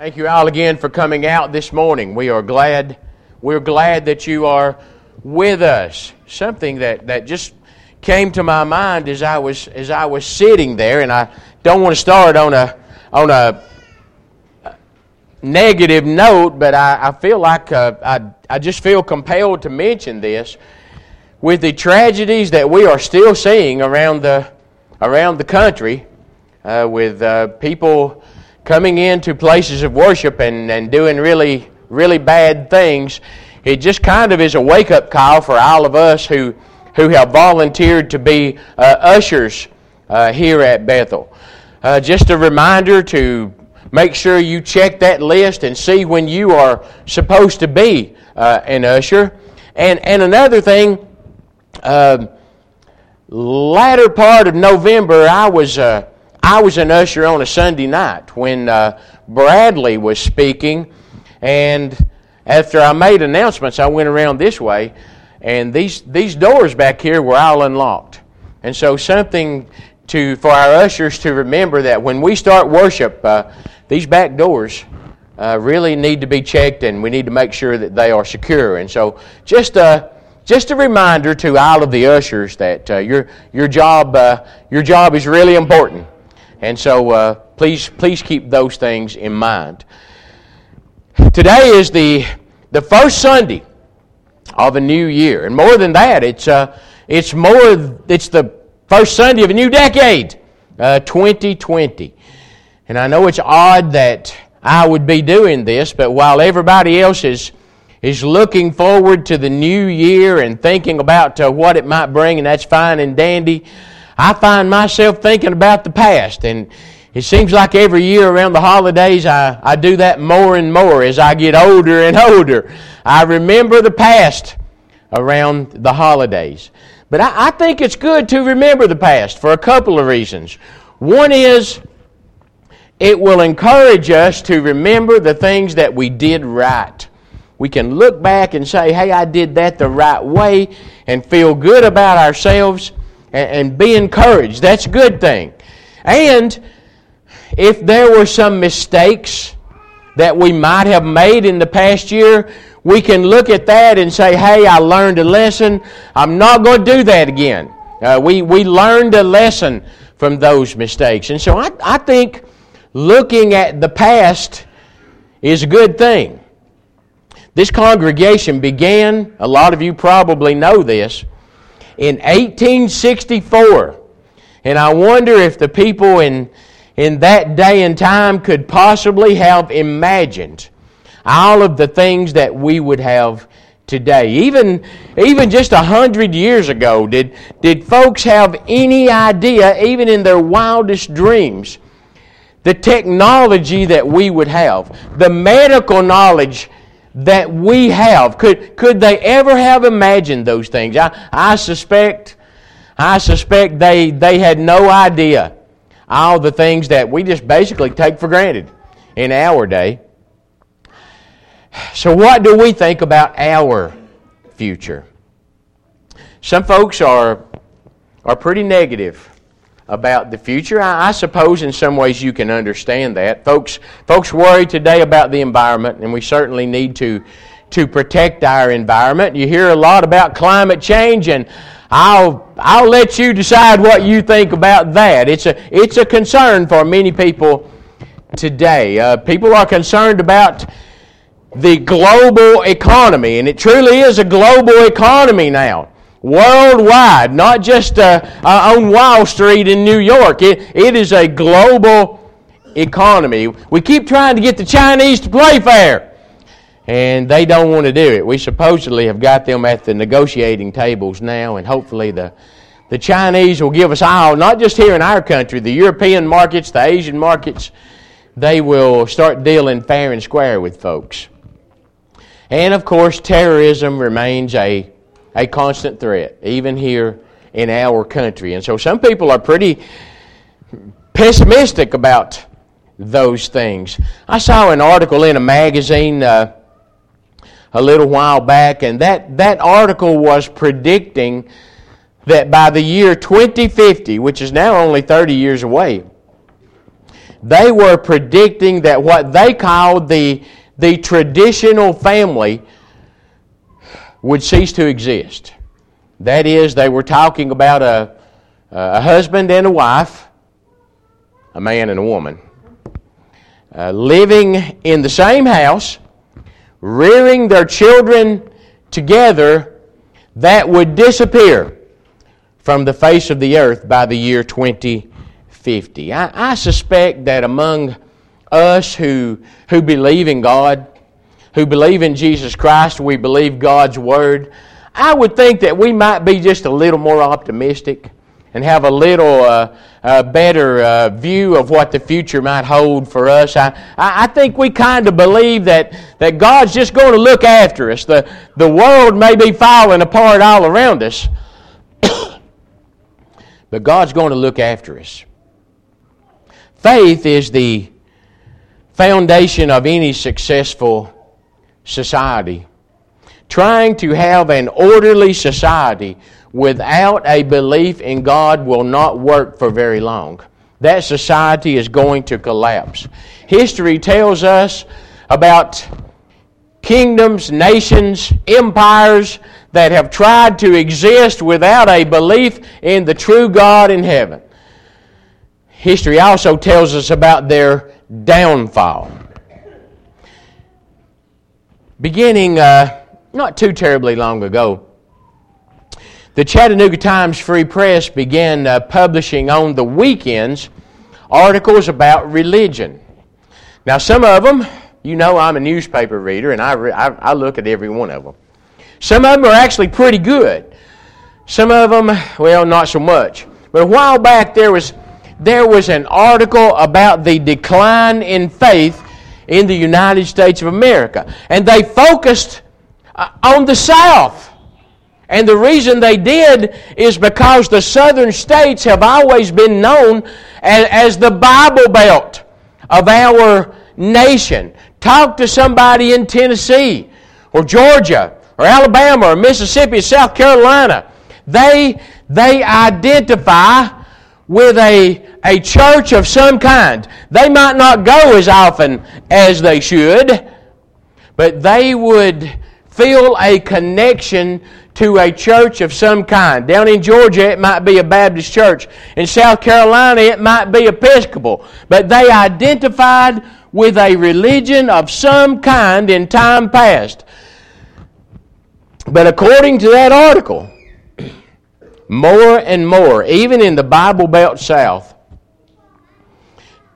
Thank you all again for coming out this morning. We are glad we're glad that you are with us. Something that, that just came to my mind as I was as I was sitting there, and I don't want to start on a on a negative note, but I, I feel like uh, I I just feel compelled to mention this with the tragedies that we are still seeing around the around the country, uh, with uh, people coming into places of worship and, and doing really, really bad things, it just kind of is a wake up call for all of us who, who have volunteered to be uh, ushers uh, here at Bethel. Uh, just a reminder to make sure you check that list and see when you are supposed to be uh, an usher. And, and another thing, uh, latter part of November, I was uh, I was an usher on a Sunday night when uh, Bradley was speaking, and after I made announcements, I went around this way, and these these doors back here were all unlocked, and so something to for our ushers to remember that when we start worship, uh, these back doors. Uh, really need to be checked, and we need to make sure that they are secure. And so, just a just a reminder to all of the ushers that uh, your your job uh, your job is really important. And so uh, please, please keep those things in mind. Today is the, the first Sunday of a new year. And more than that, it's, uh, it's, more, it's the first Sunday of a new decade, uh, 2020. And I know it's odd that I would be doing this, but while everybody else is, is looking forward to the new year and thinking about uh, what it might bring, and that's fine and dandy, I find myself thinking about the past. And it seems like every year around the holidays, I, I do that more and more as I get older and older. I remember the past around the holidays. But I, I think it's good to remember the past for a couple of reasons. One is it will encourage us to remember the things that we did right. We can look back and say, hey, I did that the right way, and feel good about ourselves and, be encouraged. That's a good thing. And if there were some mistakes that we might have made in the past year, we can look at that and say, hey, I learned a lesson. I'm not going to do that again. Uh, we, we learned a lesson from those mistakes. And so I, I think looking at the past is a good thing. This congregation began, a lot of you probably know this, in 1864. And I wonder if the people in, in that day and time could possibly have imagined all of the things that we would have today. Even, even just a hundred years ago, did, did folks have any idea, even in their wildest dreams, the technology that we would have, the medical knowledge that we have. Could, could they ever have imagined those things? I, I suspect, I suspect they, they had no idea all the things that we just basically take for granted in our day. So, what do we think about our future? Some folks are, are pretty negative about the future. I, I, suppose in some ways you can understand that. Folks, folks worry today about the environment, and we certainly need to, to protect our environment. You hear a lot about climate change, and I'll, I'll let you decide what you think about that. It's a, it's a concern for many people today. Uh, people are concerned about the global economy, and it truly is a global economy now worldwide, not just uh, uh, on Wall Street in New York. It, it is a global economy. We keep trying to get the Chinese to play fair, and they don't want to do it. We supposedly have got them at the negotiating tables now, and hopefully the the Chinese will give us all, not just here in our country, the European markets, the Asian markets, they will start dealing fair and square with folks. And of course, terrorism remains a a constant threat, even here in our country. And so some people are pretty pessimistic about those things. I saw an article in a magazine uh, a little while back, and that, that article was predicting that by the year 2050, which is now only 30 years away, they were predicting that what they called the, the traditional family would cease to exist. That is, they were talking about a, a husband and a wife, a man and a woman, uh, living in the same house, rearing their children together, that would disappear from the face of the earth by the year 2050. I, I suspect that among us who, who believe in God, who believe in Jesus Christ, we believe God's Word, I would think that we might be just a little more optimistic and have a little uh, uh, better uh, view of what the future might hold for us. I, I think we kind of believe that, that God's just going to look after us. The, the world may be falling apart all around us, but God's going to look after us. Faith is the foundation of any successful society. Trying to have an orderly society without a belief in God will not work for very long. That society is going to collapse. History tells us about kingdoms, nations, empires that have tried to exist without a belief in the true God in heaven. History also tells us about their downfall. Beginning uh, not too terribly long ago, the Chattanooga Times Free Press began uh, publishing on the weekends articles about religion. Now, some of them, you know, I'm a newspaper reader and I, re- I, I look at every one of them. Some of them are actually pretty good. Some of them, well, not so much. But a while back, there was, there was an article about the decline in faith in the United States of America. And they focused uh, on the South. And the reason they did is because the southern states have always been known as, as, the Bible Belt of our nation. Talk to somebody in Tennessee or Georgia or Alabama or Mississippi or South Carolina. They, they identify with a, a church of some kind. They might not go as often as they should, but they would feel a connection to a church of some kind. Down in Georgia, it might be a Baptist church. In South Carolina, it might be Episcopal. But they identified with a religion of some kind in time past. But according to that article, more and more, even in the Bible Belt South,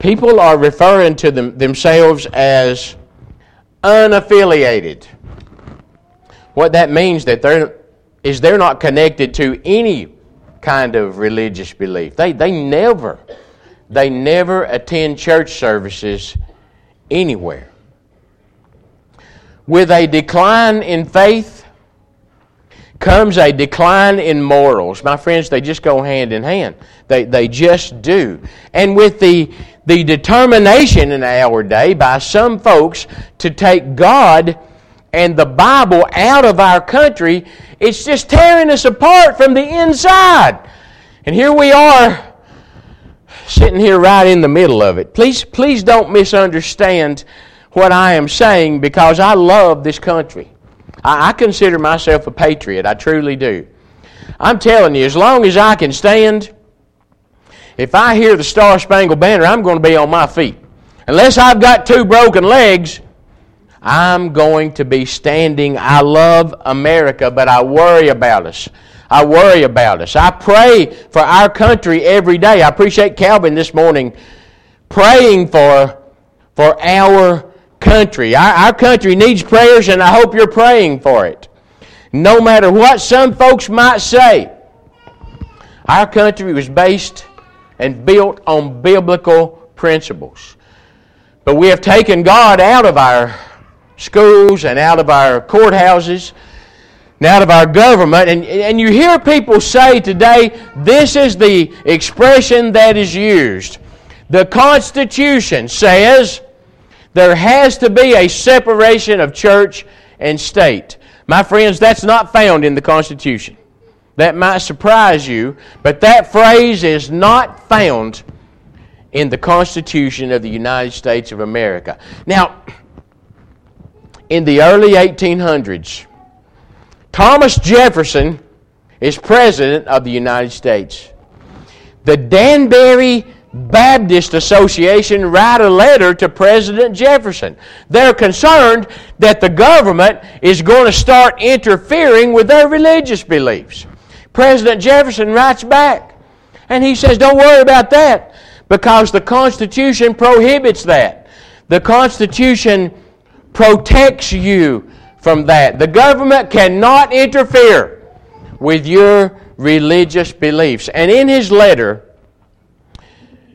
people are referring to them, themselves as unaffiliated. What that means that they're is they're not connected to any kind of religious belief. They, they never, they never attend church services anywhere. With a decline in faith comes a decline in morals. My friends, they just go hand in hand. They, they just do. And with the, the determination in our day by some folks to take God and the Bible out of our country, it's just tearing us apart from the inside. And here we are, sitting here right in the middle of it. Please, please don't misunderstand what I am saying because I love this country. I, I consider myself a patriot. I truly do. I'm telling you, as long as I can stand, if I hear the Star Spangled Banner, I'm going to be on my feet. Unless I've got two broken legs, I'm going to be standing. I love America, but I worry about us. I worry about us. I pray for our country every day. I appreciate Calvin this morning praying for, for our country. Our, our country needs prayers, and I hope you're praying for it. No matter what some folks might say, our country was based and built on biblical principles. But we have taken God out of our schools and out of our courthouses and out of our government. And, and you hear people say today, this is the expression that is used. The Constitution says there has to be a separation of church and state. My friends, that's not found in the Constitution. That might surprise you, but that phrase is not found in the Constitution of the United States of America. Now, in the early 1800s, Thomas Jefferson is President of the United States. The Danbury Baptist Association write a letter to President Jefferson. They're concerned that the government is going to start interfering with their religious beliefs. President Jefferson writes back and he says, Don't worry about that because the Constitution prohibits that. The Constitution protects you from that. The government cannot interfere with your religious beliefs. And in his letter,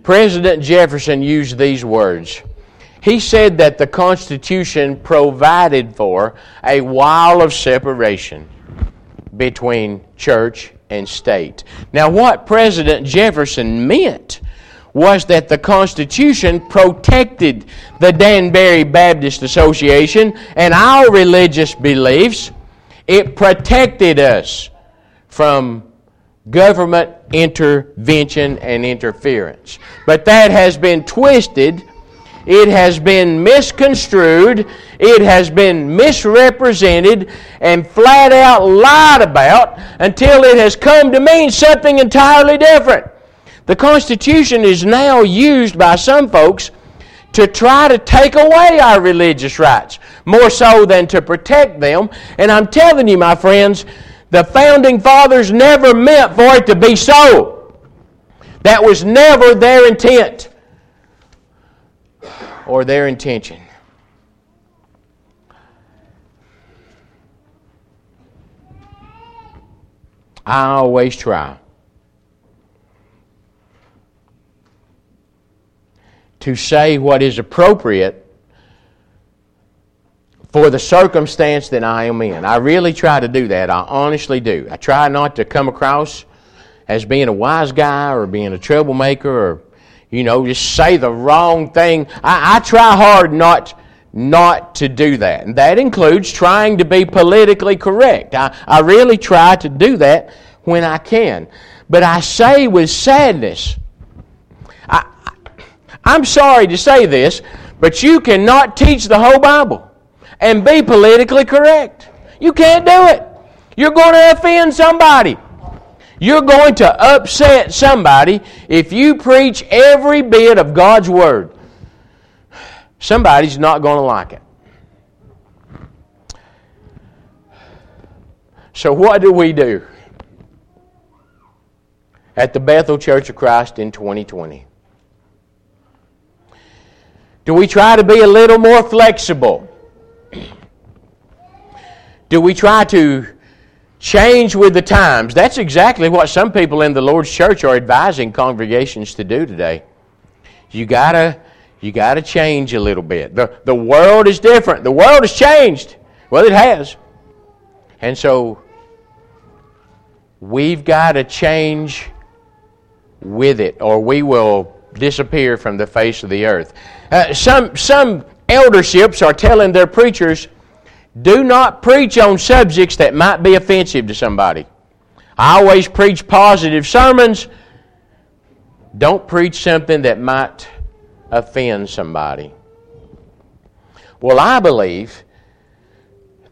President Jefferson used these words. He said that the Constitution provided for a wall of separation between church and state. Now, what President Jefferson meant was that the Constitution protected the Danbury Baptist Association and our religious beliefs. It protected us from government intervention and interference. But that has been twisted, it has been misconstrued, it has been misrepresented, and flat out lied about until it has come to mean something entirely different. The Constitution is now used by some folks to try to take away our religious rights, more so than to protect them. And I'm telling you, my friends, the founding fathers never meant for it to be so. That was never their intent or their intention. I always try to say what is appropriate for the circumstance that I am in. I really try to do that. I honestly do. I try not to come across as being a wise guy or being a troublemaker or, you know, just say the wrong thing. I, I try hard not not to do that. And that includes trying to be politically correct. I, I really try to do that when I can. But I say with sadness, I, I'm sorry to say this, but you cannot teach the whole Bible and be politically correct. You can't do it. You're going to offend somebody. You're going to upset somebody if you preach every bit of God's Word. Somebody's not going to like it. So, what do we do at the Bethel Church of Christ in 2020? Do we try to be a little more flexible? Do we try to change with the times? That's exactly what some people in the Lord's church are advising congregations to do today. You gotta you gotta change a little bit. The the world is different. The world has changed. Well it has. And so we've got to change with it, or we will disappear from the face of the earth. Uh, some some elderships are telling their preachers do not preach on subjects that might be offensive to somebody. I always preach positive sermons. Don't preach something that might offend somebody. Well, I believe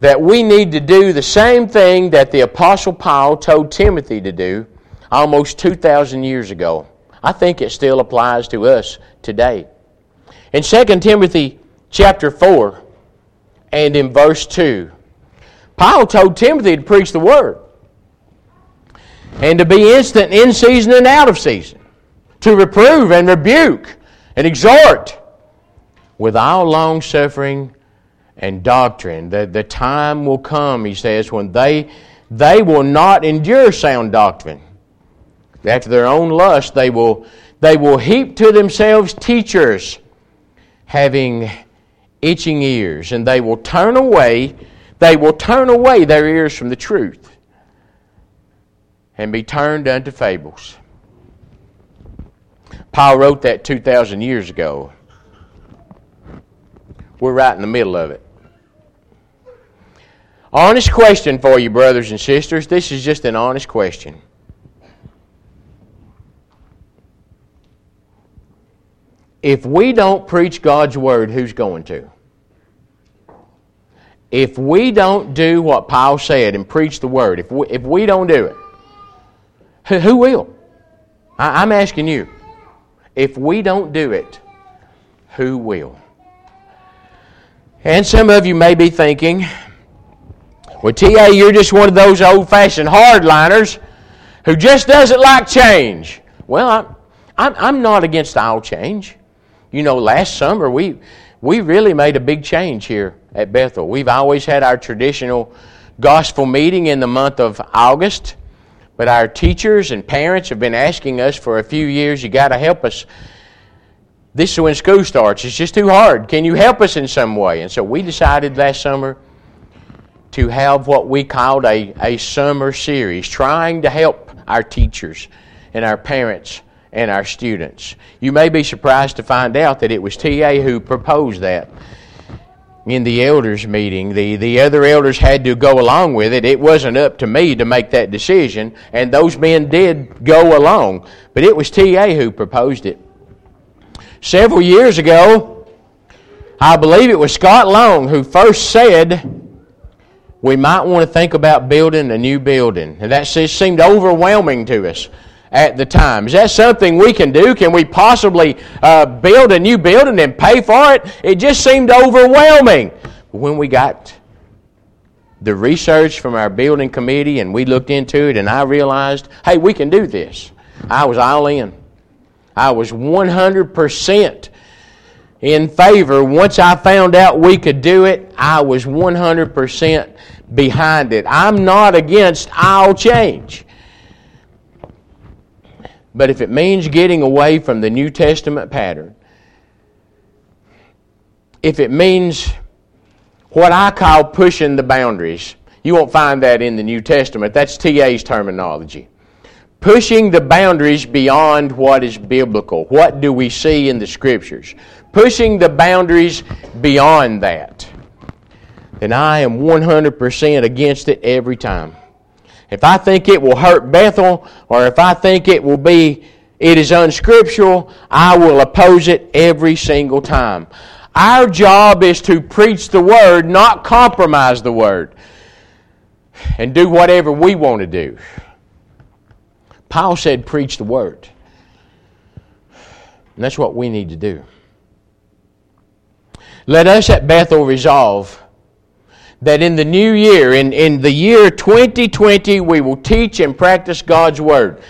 that we need to do the same thing that the Apostle Paul told Timothy to do almost 2,000 years ago. I think it still applies to us today. In 2 Timothy chapter 4, and in verse 2. Paul told Timothy to preach the word and to be instant in season and out of season, to reprove and rebuke and exhort with all long suffering and doctrine. The, the time will come, he says, when they, they will not endure sound doctrine. After their own lust, they will, they will heap to themselves teachers having itching ears, and they will turn away, they will turn away their ears from the truth and be turned unto fables. Paul wrote that 2,000 years ago. We're right in the middle of it. Honest question for you, brothers and sisters. This is just an honest question. If we don't preach God's Word, who's going to? If we don't do what Paul said and preach the Word, if we, if we don't do it, who, will? I, I'm asking you. If we don't do it, who will? And some of you may be thinking, well, T.A., you're just one of those old fashioned hardliners who just doesn't like change. Well, I'm, I'm, I'm not against all change. You know, last summer we, we really made a big change here at Bethel. We've always had our traditional gospel meeting in the month of August, but our teachers and parents have been asking us for a few years, you got to help us. This is when school starts. It's just too hard. Can you help us in some way? And so we decided last summer to have what we called a, a summer series, trying to help our teachers and our parents and our students. You may be surprised to find out that it was TA who proposed that in the elders meeting. The, the other elders had to go along with it. It wasn't up to me to make that decision, and those men did go along. But it was TA who proposed it. Several years ago, I believe it was Scott Long who first said, we might want to think about building a new building. And that seemed overwhelming to us at the time. Is that something we can do? Can we possibly uh, build a new building and pay for it? It just seemed overwhelming. When we got the research from our building committee and we looked into it, and I realized, hey, we can do this. I was all in. I was 100% in favor. Once I found out we could do it, I was 100% behind it. I'm not against all change. But if it means getting away from the New Testament pattern, if it means what I call pushing the boundaries, you won't find that in the New Testament. That's TA's terminology. Pushing the boundaries beyond what is biblical. What do we see in the Scriptures? Pushing the boundaries beyond that. Then I am 100% against it every time. If I think it will hurt Bethel, or if I think it will be, it is unscriptural, I will oppose it every single time. Our job is to preach the Word, not compromise the Word, and do whatever we want to do. Paul said, preach the Word. And that's what we need to do. Let us at Bethel resolve that in the new year, in, in the year 2020, we will teach and practice God's Word.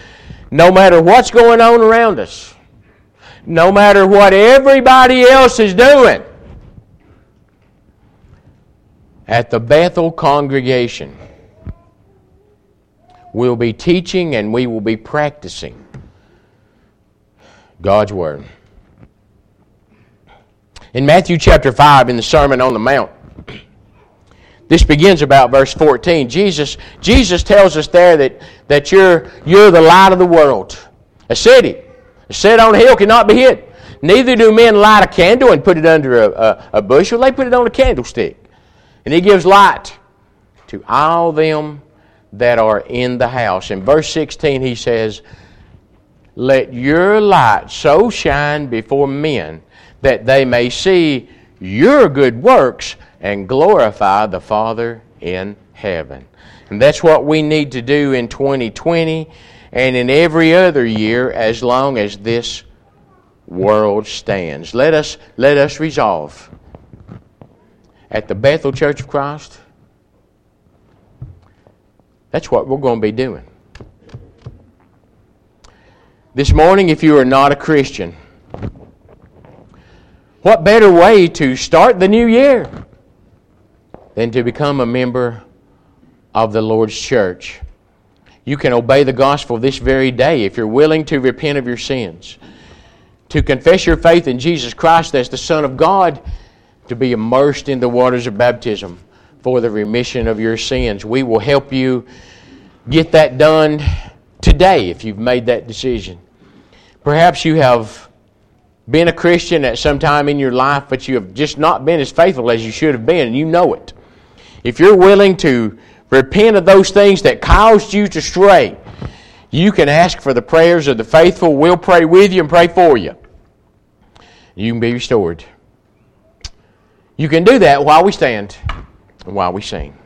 No matter what's going on around us, no matter what everybody else is doing. At the Bethel congregation, we'll be teaching and we will be practicing God's Word. In Matthew chapter 5, in the Sermon on the Mount, this begins about verse 14. Jesus, Jesus tells us there that, that you're, you're the light of the world. A city a set on a hill cannot be hid. Neither do men light a candle and put it under a, a, a bushel. They put it on a candlestick. And he gives light to all them that are in the house. In verse 16 he says, Let your light so shine before men that they may see your good works and glorify the Father in heaven. And that's what we need to do in 2020 and in every other year as long as this world stands. Let us, let us resolve at the Bethel Church of Christ. That's what we're going to be doing. This morning, if you are not a Christian, what better way to start the new year than to become a member of the Lord's church? You can obey the gospel this very day if you're willing to repent of your sins, to confess your faith in Jesus Christ as the Son of God, to be immersed in the waters of baptism for the remission of your sins. We will help you get that done today if you've made that decision. Perhaps you have been a Christian at some time in your life, but you have just not been as faithful as you should have been, and you know it. If you're willing to repent of those things that caused you to stray, you can ask for the prayers of the faithful. We'll pray with you and pray for you. You can be restored. You can do that while we stand and while we sing.